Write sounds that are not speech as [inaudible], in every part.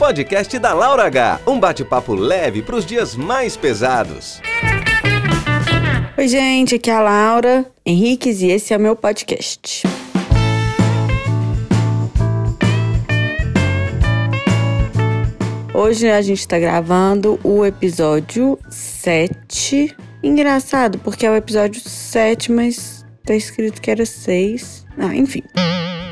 podcast da Laura H. Um bate-papo leve para os dias mais pesados. Oi, gente, aqui é a Laura Henriques e esse é o meu podcast. Hoje a gente tá gravando o episódio 7. Engraçado, porque é o episódio 7, mas tá escrito que era 6. Ah, enfim.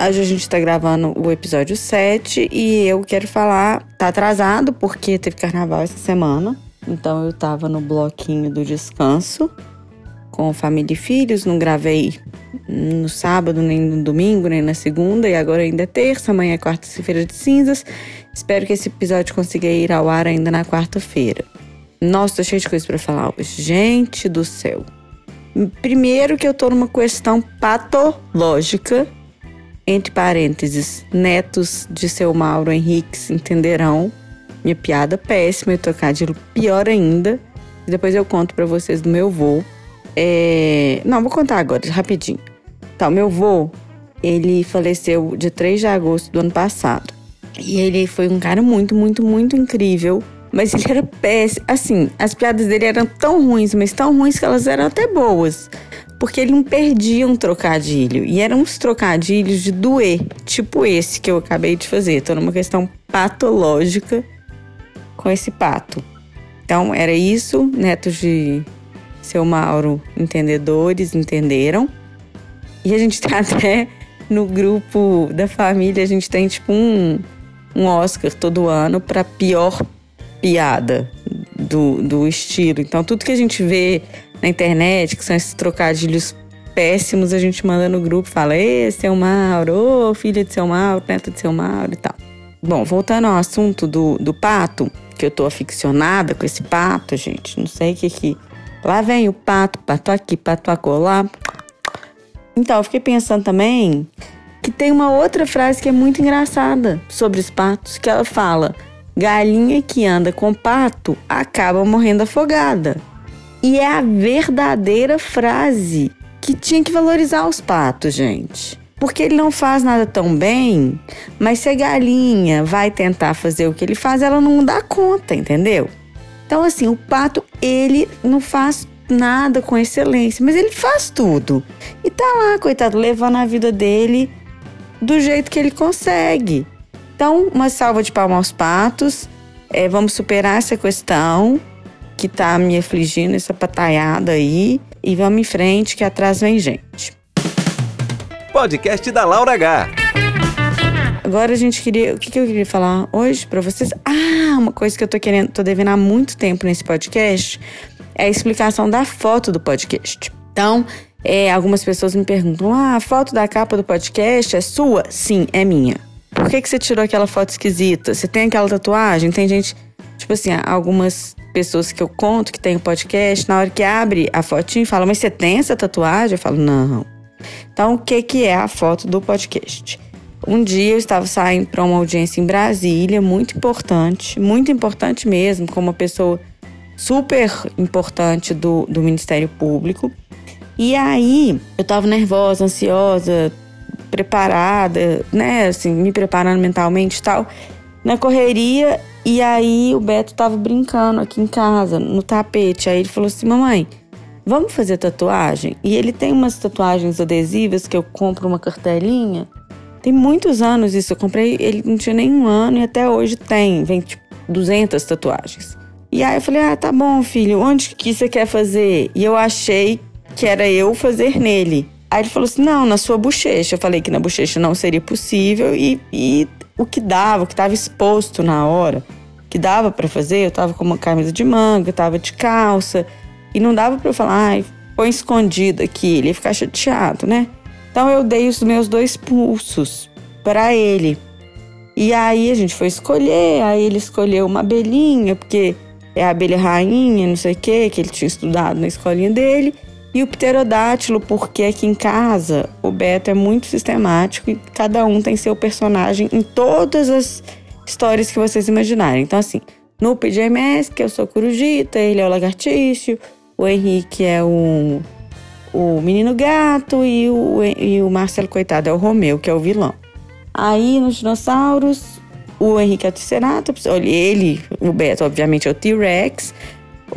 Hoje a gente tá gravando o episódio 7 e eu quero falar. Tá atrasado porque teve carnaval essa semana. Então eu tava no bloquinho do descanso com família e filhos. Não gravei no sábado, nem no domingo, nem na segunda. E agora ainda é terça, amanhã é quarta-feira de cinzas. Espero que esse episódio consiga ir ao ar ainda na quarta-feira. Nossa, tô cheio de coisa para falar hoje. Gente do céu. Primeiro que eu tô numa questão patológica, entre parênteses, netos de seu Mauro Henriques entenderão. Minha piada péssima e trocadilho pior ainda. Depois eu conto para vocês do meu voo. É... Não, vou contar agora, rapidinho. Tá, o meu vô, ele faleceu dia 3 de agosto do ano passado. E ele foi um cara muito, muito, muito incrível. Mas ele era péssimo. Assim, as piadas dele eram tão ruins, mas tão ruins que elas eram até boas. Porque ele não perdia um trocadilho. E eram uns trocadilhos de doer. Tipo esse que eu acabei de fazer. Tô numa questão patológica com esse pato. Então, era isso. Netos de seu Mauro, entendedores, entenderam. E a gente tá [laughs] até no grupo da família, a gente tem tipo um um Oscar todo ano para pior piada do, do estilo. Então, tudo que a gente vê na internet, que são esses trocadilhos péssimos, a gente manda no grupo, fala: Ê, seu Mauro, ô, filha de seu Mauro, neta de seu Mauro e tal. Bom, voltando ao assunto do, do pato, que eu tô aficionada com esse pato, gente, não sei o que que. Lá vem o pato, pato aqui, pato acolá. Então, eu fiquei pensando também que tem uma outra frase que é muito engraçada sobre os patos, que ela fala: galinha que anda com pato acaba morrendo afogada. E é a verdadeira frase que tinha que valorizar os patos, gente. Porque ele não faz nada tão bem, mas se a galinha vai tentar fazer o que ele faz, ela não dá conta, entendeu? Então, assim, o pato, ele não faz nada com excelência, mas ele faz tudo. E tá lá, coitado, levando a vida dele do jeito que ele consegue. Então, uma salva de palmas aos patos. É, vamos superar essa questão que tá me afligindo, essa pataiada aí. E vamos em frente, que atrás vem gente. Podcast da Laura H. Agora a gente queria. O que, que eu queria falar hoje para vocês? Ah, uma coisa que eu tô querendo, tô devendo há muito tempo nesse podcast é a explicação da foto do podcast. Então, é, algumas pessoas me perguntam: ah, a foto da capa do podcast é sua? Sim, é minha. Por que, que você tirou aquela foto esquisita? Você tem aquela tatuagem? Tem gente, tipo assim, algumas pessoas que eu conto que tem o podcast, na hora que abre a fotinha, fala: Mas você tem essa tatuagem? Eu falo: Não. Então, o que, que é a foto do podcast? Um dia eu estava saindo para uma audiência em Brasília, muito importante, muito importante mesmo, com uma pessoa super importante do, do Ministério Público. E aí eu tava nervosa, ansiosa, preparada, né, assim, me preparando mentalmente e tal, na correria. E aí o Beto tava brincando aqui em casa, no tapete. Aí ele falou assim: Mamãe, vamos fazer tatuagem? E ele tem umas tatuagens adesivas que eu compro uma cartelinha. Tem muitos anos isso. Eu comprei, ele não tinha nem um ano e até hoje tem. Vem tipo 200 tatuagens. E aí eu falei: Ah, tá bom, filho, onde que você quer fazer? E eu achei que era eu fazer nele. Aí ele falou assim: não, na sua bochecha. Eu falei que na bochecha não seria possível e, e o que dava, o que estava exposto na hora, que dava para fazer, eu tava com uma camisa de manga, tava de calça e não dava para eu falar, ai, põe escondido aqui, ele ia ficar chateado, né? Então eu dei os meus dois pulsos para ele. E aí a gente foi escolher, aí ele escolheu uma abelhinha, porque é a abelha rainha, não sei o quê, que ele tinha estudado na escolinha dele. E o pterodátilo, porque aqui em casa o Beto é muito sistemático e cada um tem seu personagem em todas as histórias que vocês imaginarem. Então, assim, no PJMS, que eu sou Corujita, ele é o Lagartixo, o Henrique é o, o Menino Gato e o, e o Marcelo, coitado, é o Romeu, que é o vilão. Aí, nos dinossauros, o Henrique é o Triceratops, ele, o Beto, obviamente, é o T-Rex,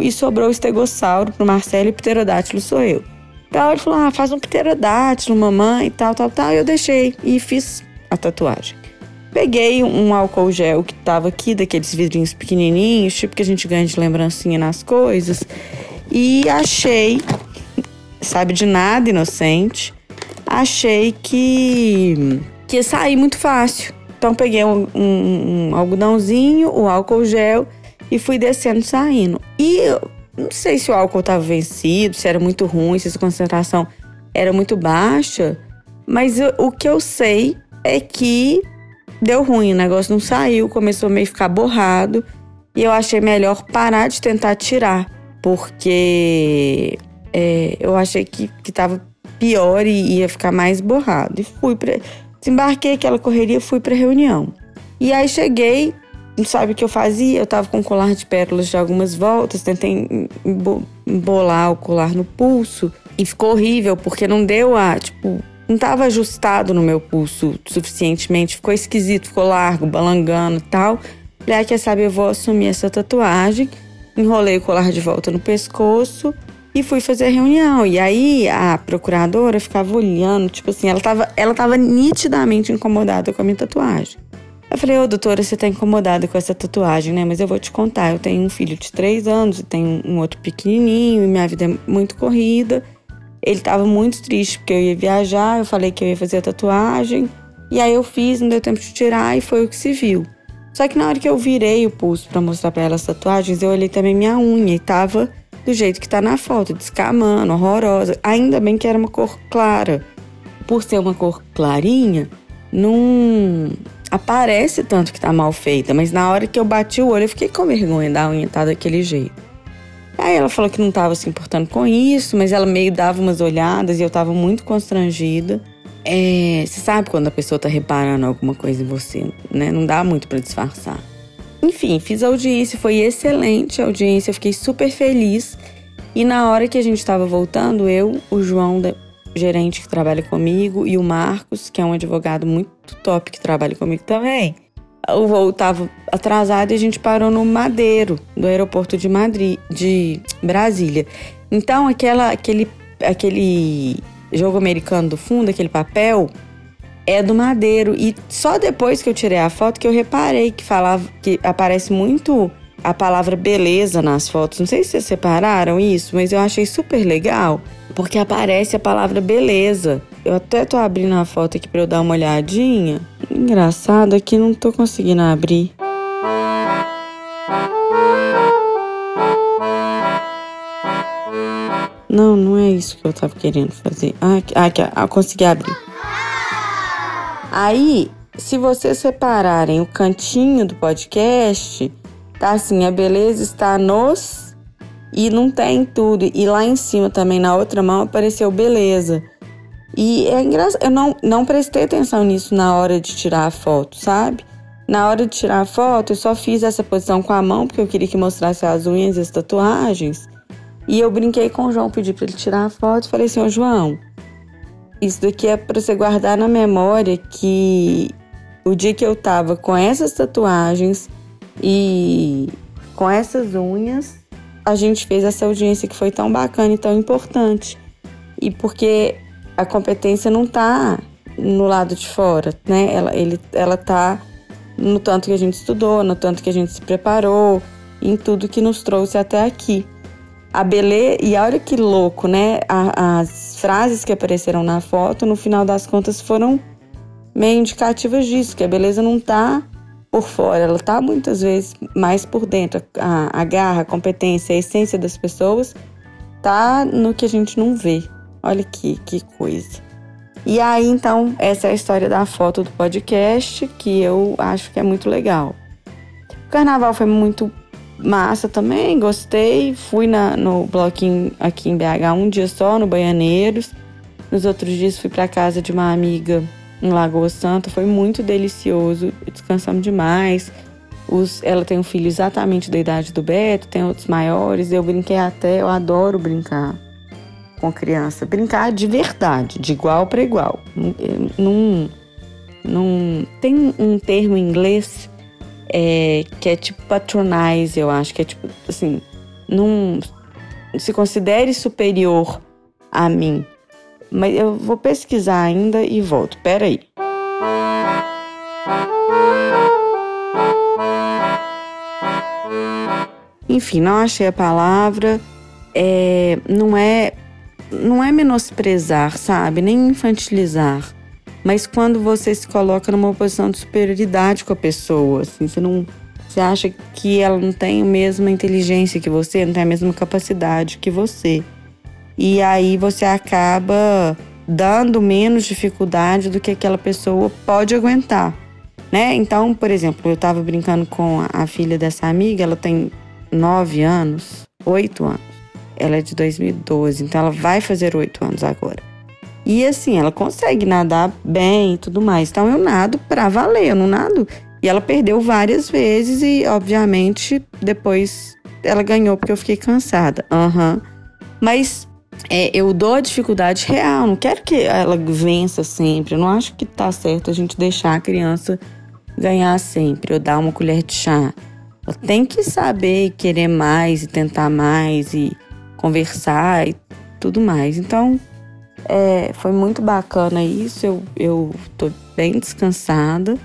e sobrou o estegossauro pro Marcelo e pterodátilo sou eu. Então ele falou: ah, faz um pterodátilo, mamãe, e tal, tal, tal. Eu deixei e fiz a tatuagem. Peguei um álcool gel que tava aqui, daqueles vidrinhos pequenininhos, tipo que a gente ganha de lembrancinha nas coisas, e achei, sabe de nada, inocente, achei que, que ia sair muito fácil. Então peguei um, um, um algodãozinho, o álcool gel e fui descendo, saindo. E não sei se o álcool estava vencido, se era muito ruim, se a concentração era muito baixa, mas eu, o que eu sei é que deu ruim, o negócio não saiu, começou a meio ficar borrado e eu achei melhor parar de tentar tirar, porque é, eu achei que, que tava pior e ia ficar mais borrado. E fui para desembarquei aquela correria, fui para reunião. E aí cheguei, sabe o que eu fazia? Eu tava com um colar de pérolas de algumas voltas, tentei embolar o colar no pulso e ficou horrível porque não deu a, tipo, não tava ajustado no meu pulso suficientemente, ficou esquisito, ficou largo, balangando e tal. Falei, ah, quer saber, eu vou assumir essa tatuagem. Enrolei o colar de volta no pescoço e fui fazer a reunião. E aí a procuradora ficava olhando, tipo assim, ela tava, ela tava nitidamente incomodada com a minha tatuagem. Eu falei, ô doutora, você tá incomodada com essa tatuagem, né? Mas eu vou te contar, eu tenho um filho de três anos e tenho um outro pequenininho e minha vida é muito corrida. Ele tava muito triste porque eu ia viajar, eu falei que eu ia fazer a tatuagem. E aí eu fiz, não deu tempo de tirar e foi o que se viu. Só que na hora que eu virei o pulso para mostrar para ela as tatuagens, eu olhei também minha unha e tava do jeito que tá na foto, descamando, horrorosa. Ainda bem que era uma cor clara. Por ser uma cor clarinha, não aparece tanto que tá mal feita, mas na hora que eu bati o olho, eu fiquei com vergonha da unha tá daquele jeito. Aí ela falou que não estava se importando com isso, mas ela meio dava umas olhadas e eu estava muito constrangida. É, você sabe quando a pessoa tá reparando alguma coisa em você, né? Não dá muito para disfarçar. Enfim, fiz a audiência, foi excelente a audiência, eu fiquei super feliz. E na hora que a gente estava voltando, eu, o João, gerente que trabalha comigo, e o Marcos, que é um advogado muito top que trabalha comigo também. O voo estava atrasado e a gente parou no Madeiro, do aeroporto de Madrid, de Brasília. Então, aquela, aquele, aquele jogo americano do fundo, aquele papel, é do Madeiro. E só depois que eu tirei a foto que eu reparei que falava que aparece muito a palavra beleza nas fotos. Não sei se vocês separaram isso, mas eu achei super legal, porque aparece a palavra beleza. Eu até tô abrindo a foto aqui para eu dar uma olhadinha. Engraçado aqui não tô conseguindo abrir. Não, não é isso que eu tava querendo fazer. Ah, aqui, ah, ah, consegui abrir. Aí, se vocês separarem o cantinho do podcast, Tá assim, a beleza está nos e não tem tudo. E lá em cima também, na outra mão, apareceu beleza. E é engraçado, eu não, não prestei atenção nisso na hora de tirar a foto, sabe? Na hora de tirar a foto, eu só fiz essa posição com a mão, porque eu queria que mostrasse as unhas e as tatuagens. E eu brinquei com o João, pedi para ele tirar a foto. Falei assim: Ô João, isso daqui é para você guardar na memória que o dia que eu tava com essas tatuagens, e com essas unhas, a gente fez essa audiência que foi tão bacana e tão importante. E porque a competência não está no lado de fora, né? Ela, ele, ela tá no tanto que a gente estudou, no tanto que a gente se preparou, em tudo que nos trouxe até aqui. A beleza, e olha que louco, né? A, as frases que apareceram na foto, no final das contas, foram meio indicativas disso, que a beleza não tá por fora, ela está muitas vezes mais por dentro. A, a garra, a competência, a essência das pessoas tá no que a gente não vê. Olha que, que coisa. E aí, então, essa é a história da foto do podcast, que eu acho que é muito legal. O carnaval foi muito massa também, gostei. Fui na, no bloquinho aqui em BH um dia só, no Baianeiros. Nos outros dias fui para casa de uma amiga em Lagoa Santa. Foi muito delicioso, descansamos demais. Os, ela tem um filho exatamente da idade do Beto, tem outros maiores. Eu brinquei até, eu adoro brincar com criança. Brincar de verdade, de igual para igual. Não, não tem um termo em inglês é, que é tipo patronize, eu acho, que é tipo assim, se considere superior a mim. Mas eu vou pesquisar ainda e volto. Pera aí. Enfim, não achei a palavra. É, não é não é menosprezar, sabe? Nem infantilizar. Mas quando você se coloca numa posição de superioridade com a pessoa, assim, você não. Você acha que ela não tem a mesma inteligência que você, não tem a mesma capacidade que você. E aí você acaba dando menos dificuldade do que aquela pessoa pode aguentar, né? Então, por exemplo, eu tava brincando com a filha dessa amiga, ela tem nove anos, oito anos. Ela é de 2012, então ela vai fazer oito anos agora. E assim, ela consegue nadar bem e tudo mais. Então eu nado pra valer, eu não nado. E ela perdeu várias vezes e, obviamente, depois ela ganhou porque eu fiquei cansada. Aham. Uhum. Mas é, eu dou a dificuldade real, não quero que ela vença sempre. Eu não acho que tá certo a gente deixar a criança ganhar sempre ou dar uma colher de chá. Ela tem que saber querer mais e tentar mais e conversar e tudo mais. Então, é, foi muito bacana isso. Eu, eu tô bem descansada,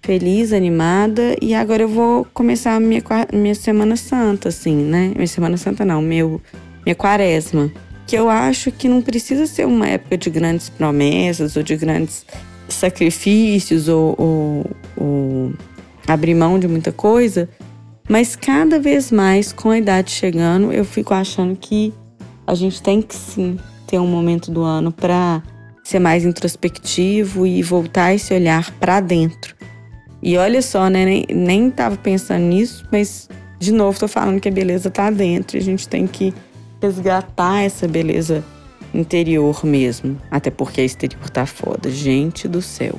feliz, animada. E agora eu vou começar a minha, minha Semana Santa, assim, né? Minha Semana Santa não, meu, minha quaresma. Que eu acho que não precisa ser uma época de grandes promessas ou de grandes sacrifícios ou, ou, ou abrir mão de muita coisa. Mas cada vez mais, com a idade chegando, eu fico achando que a gente tem que sim ter um momento do ano para ser mais introspectivo e voltar esse olhar para dentro. E olha só, né? Nem, nem tava pensando nisso, mas de novo tô falando que a beleza tá dentro a gente tem que resgatar essa beleza interior mesmo. Até porque a exterior tá foda. Gente do céu.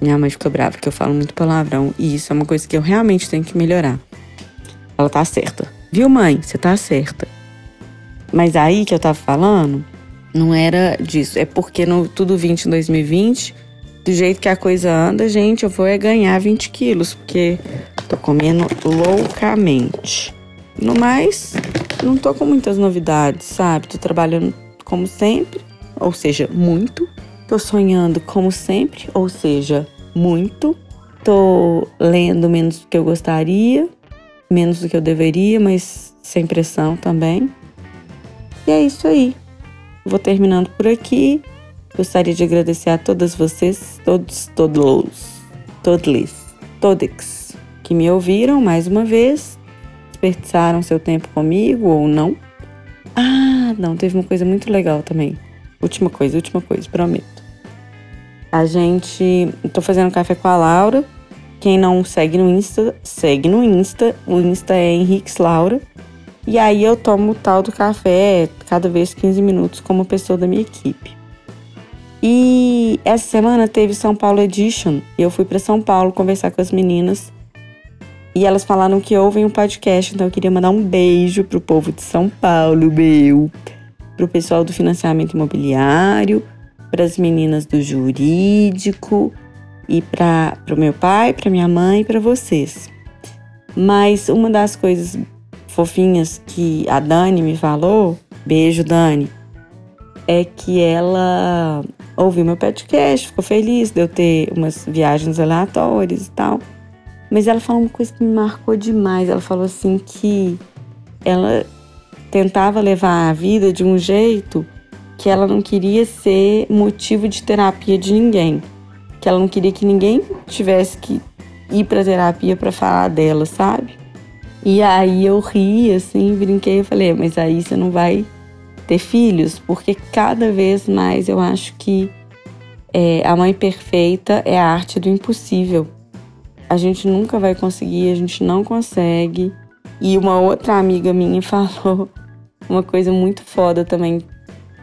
Minha mãe fica brava que eu falo muito palavrão e isso é uma coisa que eu realmente tenho que melhorar. Ela tá certa. Viu, mãe? Você tá certa. Mas aí que eu tava falando, não era disso. É porque no Tudo 20 em 2020, do jeito que a coisa anda, gente, eu vou é ganhar 20 quilos, porque tô comendo loucamente. No mais, não tô com muitas novidades, sabe? Tô trabalhando como sempre, ou seja, muito. Tô sonhando como sempre, ou seja, muito. Tô lendo menos do que eu gostaria, menos do que eu deveria, mas sem pressão também. E é isso aí. Vou terminando por aqui. Gostaria de agradecer a todas vocês, todos, todos, todos, todex, que me ouviram mais uma vez, desperdiçaram seu tempo comigo ou não. Ah, não, teve uma coisa muito legal também. Última coisa, última coisa, prometo. A gente. Tô fazendo café com a Laura. Quem não segue no Insta, segue no Insta. O Insta é Henriques Laura. E aí eu tomo o tal do café cada vez 15 minutos como pessoa da minha equipe. E essa semana teve São Paulo Edition e eu fui para São Paulo conversar com as meninas. E elas falaram que ouvem o um podcast, então eu queria mandar um beijo pro povo de São Paulo, meu, pro pessoal do financiamento imobiliário, para as meninas do jurídico e para o meu pai, para minha mãe e para vocês. Mas uma das coisas fofinhas que a Dani me falou, beijo Dani, é que ela ouviu meu podcast, ficou feliz de eu ter umas viagens aleatórias e tal. Mas ela falou uma coisa que me marcou demais. Ela falou assim que ela tentava levar a vida de um jeito que ela não queria ser motivo de terapia de ninguém. Que ela não queria que ninguém tivesse que ir para terapia para falar dela, sabe? E aí eu ri, assim, brinquei, eu falei, mas aí você não vai ter filhos? Porque cada vez mais eu acho que é, a mãe perfeita é a arte do impossível. A gente nunca vai conseguir, a gente não consegue. E uma outra amiga minha [laughs] falou uma coisa muito foda também,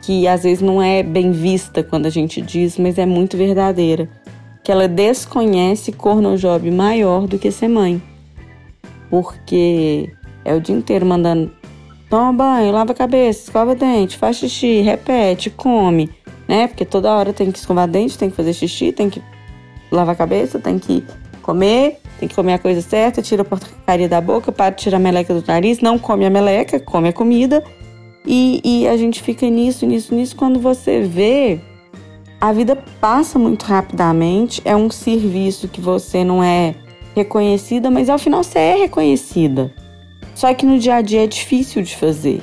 que às vezes não é bem vista quando a gente diz, mas é muito verdadeira. Que ela desconhece cornojob maior do que ser mãe porque é o dia inteiro mandando toma banho, lava a cabeça, escova dente, faz xixi, repete, come, né? Porque toda hora tem que escovar dente, tem que fazer xixi, tem que lavar a cabeça, tem que comer. Tem que comer a coisa certa, tira a porcaria da boca, para de tirar a meleca do nariz, não come a meleca, come a comida. E, e a gente fica nisso, nisso, nisso. Quando você vê, a vida passa muito rapidamente. É um serviço que você não é reconhecida, mas ao final você é reconhecida. Só que no dia a dia é difícil de fazer.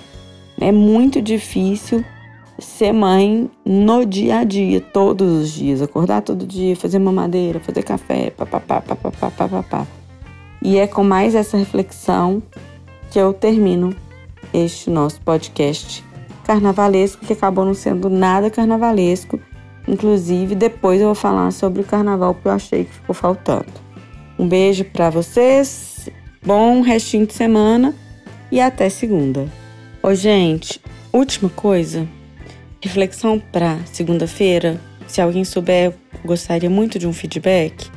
É muito difícil ser mãe no dia a dia, todos os dias. Acordar todo dia, fazer mamadeira, fazer café, papapá, papapá, papapá. E é com mais essa reflexão que eu termino este nosso podcast carnavalesco, que acabou não sendo nada carnavalesco. Inclusive, depois eu vou falar sobre o carnaval que eu achei que ficou faltando. Um beijo para vocês, bom restinho de semana e até segunda. Ô, gente, última coisa, reflexão para segunda-feira. Se alguém souber, gostaria muito de um feedback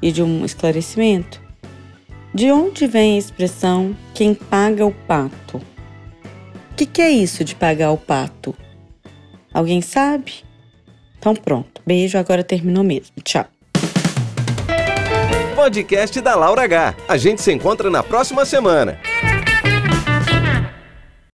e de um esclarecimento. De onde vem a expressão quem paga o pato? O que, que é isso de pagar o pato? Alguém sabe? Então pronto. Beijo, agora terminou mesmo. Tchau. Podcast da Laura H. A gente se encontra na próxima semana.